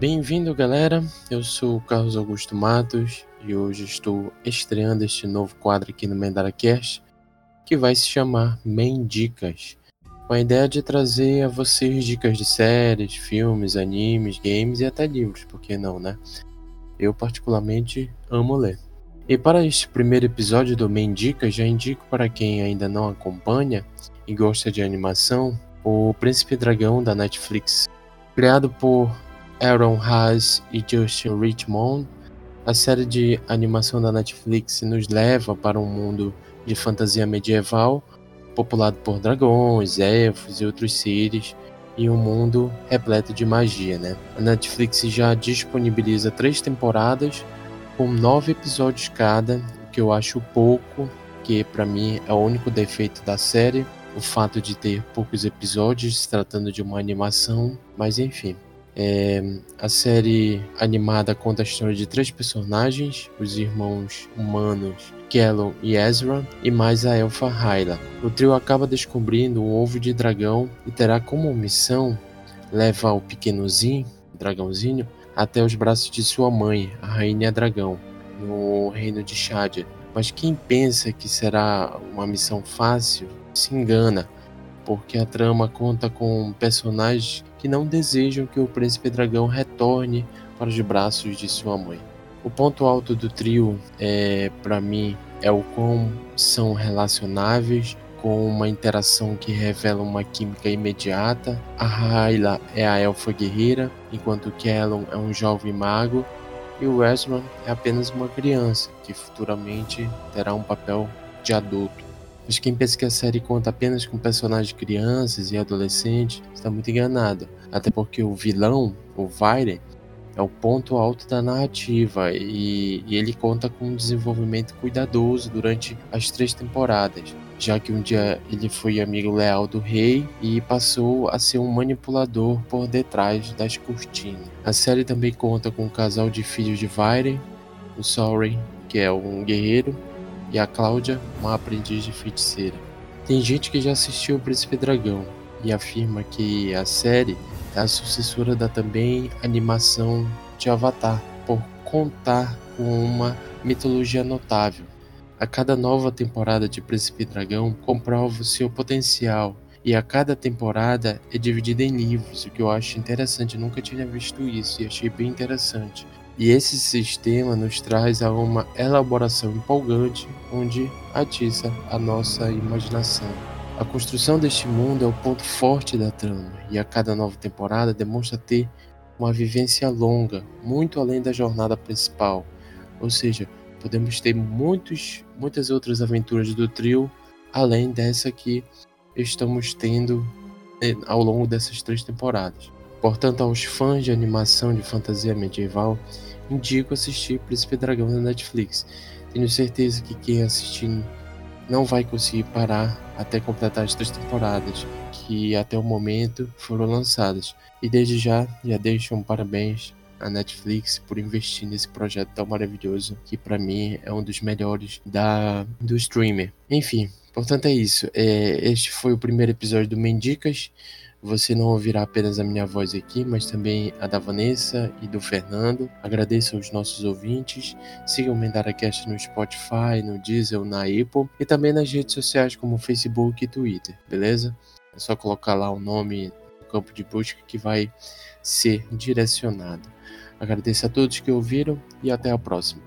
Bem-vindo, galera. Eu sou o Carlos Augusto Matos e hoje estou estreando este novo quadro aqui no MendaraCast que vai se chamar Mendicas, com a ideia de trazer a vocês dicas de séries, filmes, animes, games e até livros, por que não, né? Eu particularmente amo ler. E para este primeiro episódio do Mendicas, já indico para quem ainda não acompanha e gosta de animação, o Príncipe Dragão da Netflix. Criado por Aaron Haas e Justin Richmond, a série de animação da Netflix nos leva para um mundo de fantasia medieval, populado por dragões, elfos e outros seres, e um mundo repleto de magia, né? A Netflix já disponibiliza três temporadas com nove episódios cada, o que eu acho pouco, que para mim é o único defeito da série, o fato de ter poucos episódios se tratando de uma animação, mas enfim. É, a série animada conta a história de três personagens, os irmãos humanos Kellon e Ezra, e mais a elfa Hyla. O trio acaba descobrindo um ovo de dragão e terá como missão levar o pequeno Zin, dragãozinho, até os braços de sua mãe, a Rainha Dragão, no reino de Shadia. Mas quem pensa que será uma missão fácil se engana, porque a trama conta com personagens que não desejam que o príncipe dragão retorne para os braços de sua mãe. O ponto alto do trio, é, para mim, é o quão são relacionáveis, com uma interação que revela uma química imediata. A Hyla é a elfa guerreira, enquanto Kellon é um jovem mago, e o Ezra é apenas uma criança, que futuramente terá um papel de adulto. Mas quem pensa que a série conta apenas com personagens crianças e adolescentes está muito enganado, até porque o vilão, o Vaire, é o ponto alto da narrativa e, e, ele conta com um desenvolvimento cuidadoso durante as três temporadas, já que um dia ele foi amigo leal do rei e passou a ser um manipulador por detrás das cortinas. A série também conta com um casal de filhos de Vaire, o Sorry, que é um guerreiro, e a Cláudia, uma aprendiz de feiticeira. Tem gente que já assistiu o Príncipe Dragão e afirma que a série é a sucessora da também animação de Avatar, por contar com uma mitologia notável. A cada nova temporada de Príncipe Dragão comprova o seu potencial, e a cada temporada é dividida em livros, o que eu acho interessante, eu nunca tinha visto isso e achei bem interessante. E esse sistema nos traz a uma elaboração empolgante, onde atiça a nossa imaginação. A construção deste mundo é o ponto forte da trama, e a cada nova temporada demonstra ter uma vivência longa, muito além da jornada principal. Ou seja, podemos ter muitos, muitas outras aventuras do trio, além dessa que estamos tendo eh, ao longo dessas três temporadas. Portanto, aos fãs de animação de fantasia medieval, indico assistir Príncipe Dragão na Netflix. Tenho certeza que quem assistir não vai conseguir parar até completar as três temporadas que até o momento foram lançadas. E desde já, já deixo um parabéns à Netflix por investir nesse projeto tão maravilhoso que para mim é um dos melhores da do streamer. Enfim, portanto é isso. É, este foi o primeiro episódio do Mendicas. Você não ouvirá apenas a minha voz aqui, mas também a da Vanessa e do Fernando. Agradeço aos nossos ouvintes. Sigam o MendaraCast no Spotify, no Diesel, na Apple e também nas redes sociais como Facebook e Twitter, beleza? É só colocar lá o nome no campo de busca que vai ser direcionado. Agradeço a todos que ouviram e até a próxima.